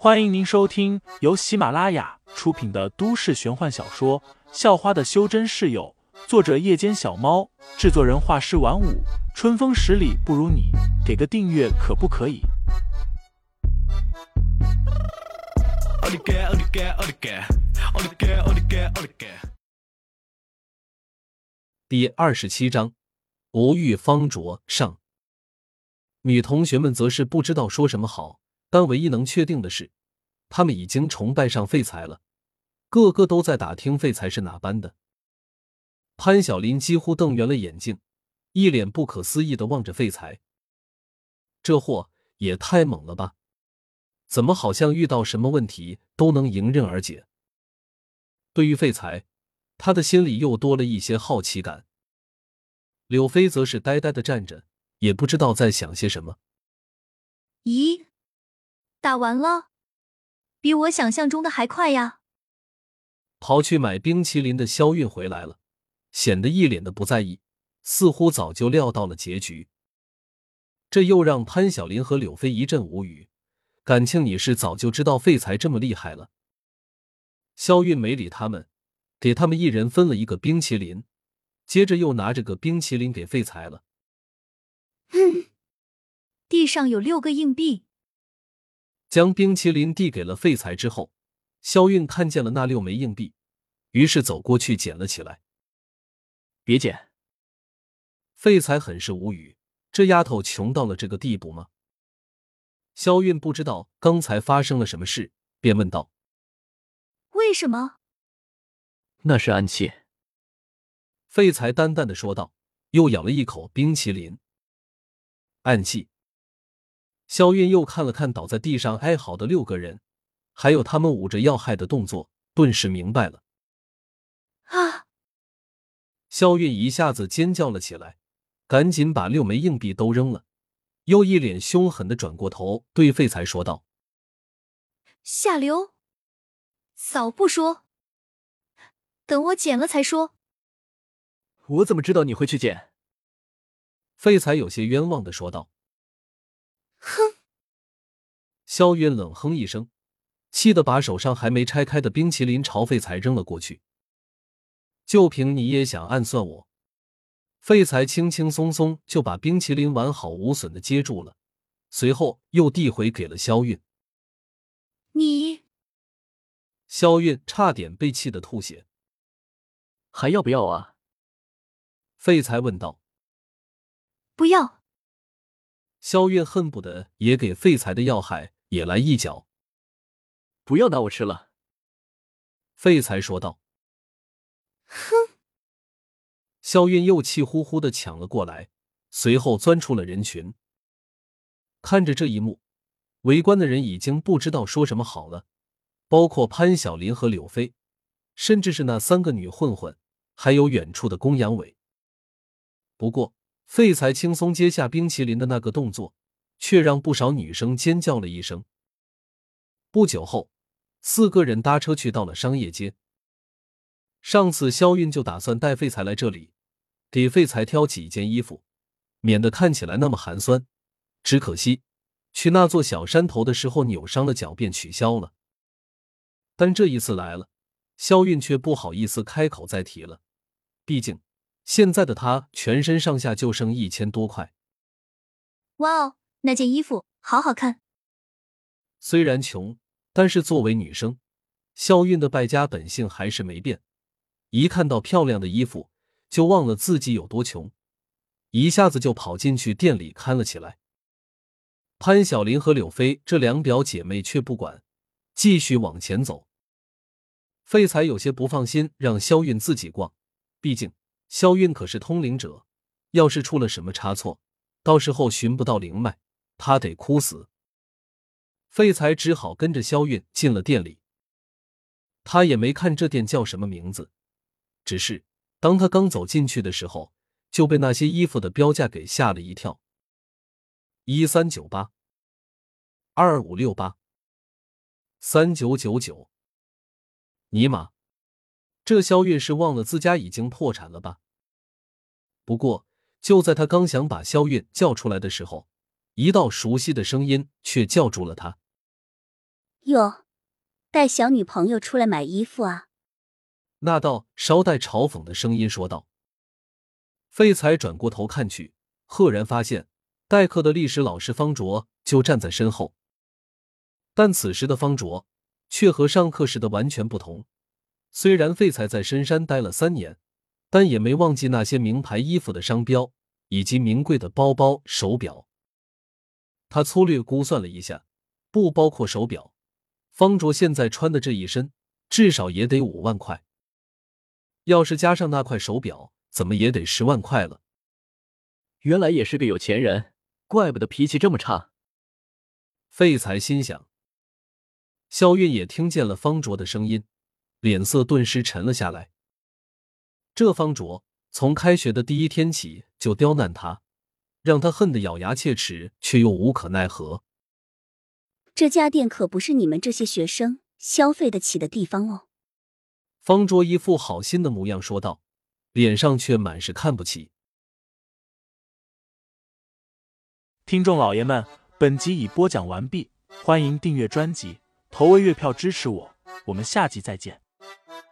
欢迎您收听由喜马拉雅出品的都市玄幻小说《校花的修真室友》，作者：夜间小猫，制作人：画师晚舞，春风十里不如你，给个订阅可不可以？第二十七章，无欲方卓上。女同学们则是不知道说什么好。但唯一能确定的是，他们已经崇拜上废材了，个个都在打听废材是哪班的。潘晓林几乎瞪圆了眼睛，一脸不可思议的望着废材。这货也太猛了吧！怎么好像遇到什么问题都能迎刃而解？对于废材，他的心里又多了一些好奇感。柳飞则是呆呆的站着，也不知道在想些什么。咦？打完了，比我想象中的还快呀！跑去买冰淇淋的肖韵回来了，显得一脸的不在意，似乎早就料到了结局。这又让潘晓林和柳飞一阵无语。感情你是早就知道废材这么厉害了？肖韵没理他们，给他们一人分了一个冰淇淋，接着又拿着个冰淇淋给废材了。嗯，地上有六个硬币。将冰淇淋递给了废材之后，肖韵看见了那六枚硬币，于是走过去捡了起来。别捡！废材很是无语，这丫头穷到了这个地步吗？肖韵不知道刚才发生了什么事，便问道：“为什么？”那是暗器。废材淡淡的说道，又咬了一口冰淇淋。暗器。肖韵又看了看倒在地上哀嚎的六个人，还有他们捂着要害的动作，顿时明白了。啊！肖韵一下子尖叫了起来，赶紧把六枚硬币都扔了，又一脸凶狠的转过头对废材说道：“下流！早不说，等我捡了才说。”我怎么知道你会去捡？废材有些冤枉的说道。哼！萧韵冷哼一声，气得把手上还没拆开的冰淇淋朝废材扔了过去。就凭你也想暗算我？废材轻轻松松就把冰淇淋完好无损的接住了，随后又递回给了肖韵。你……肖韵差点被气得吐血。还要不要啊？废材问道。不要。肖月恨不得也给废材的要害也来一脚。不要拿我吃了，废材说道。哼！肖韵又气呼呼的抢了过来，随后钻出了人群。看着这一幕，围观的人已经不知道说什么好了，包括潘晓林和柳飞，甚至是那三个女混混，还有远处的公羊伟。不过。废材轻松接下冰淇淋的那个动作，却让不少女生尖叫了一声。不久后，四个人搭车去到了商业街。上次肖韵就打算带废材来这里，给废材挑几件衣服，免得看起来那么寒酸。只可惜，去那座小山头的时候扭伤了脚，便取消了。但这一次来了，肖韵却不好意思开口再提了，毕竟。现在的她全身上下就剩一千多块。哇哦，那件衣服好好看。虽然穷，但是作为女生，肖韵的败家本性还是没变。一看到漂亮的衣服，就忘了自己有多穷，一下子就跑进去店里看了起来。潘晓林和柳飞这两表姐妹却不管，继续往前走。废材有些不放心，让肖韵自己逛，毕竟。肖韵可是通灵者，要是出了什么差错，到时候寻不到灵脉，他得哭死。废材只好跟着肖韵进了店里。他也没看这店叫什么名字，只是当他刚走进去的时候，就被那些衣服的标价给吓了一跳：一三九八，二五六八，三九九九。尼玛！这肖韵是忘了自家已经破产了吧？不过就在他刚想把肖韵叫出来的时候，一道熟悉的声音却叫住了他：“哟，带小女朋友出来买衣服啊？那道稍带嘲讽的声音说道。废材转过头看去，赫然发现代课的历史老师方卓就站在身后。但此时的方卓却和上课时的完全不同。虽然废材在深山待了三年，但也没忘记那些名牌衣服的商标以及名贵的包包、手表。他粗略估算了一下，不包括手表，方卓现在穿的这一身至少也得五万块。要是加上那块手表，怎么也得十万块了。原来也是个有钱人，怪不得脾气这么差。废材心想。肖韵也听见了方卓的声音，脸色顿时沉了下来。这方卓从开学的第一天起就刁难他。让他恨得咬牙切齿，却又无可奈何。这家店可不是你们这些学生消费得起的地方哦。方卓一副好心的模样说道，脸上却满是看不起。听众老爷们，本集已播讲完毕，欢迎订阅专辑，投喂月票支持我，我们下集再见。Thank you.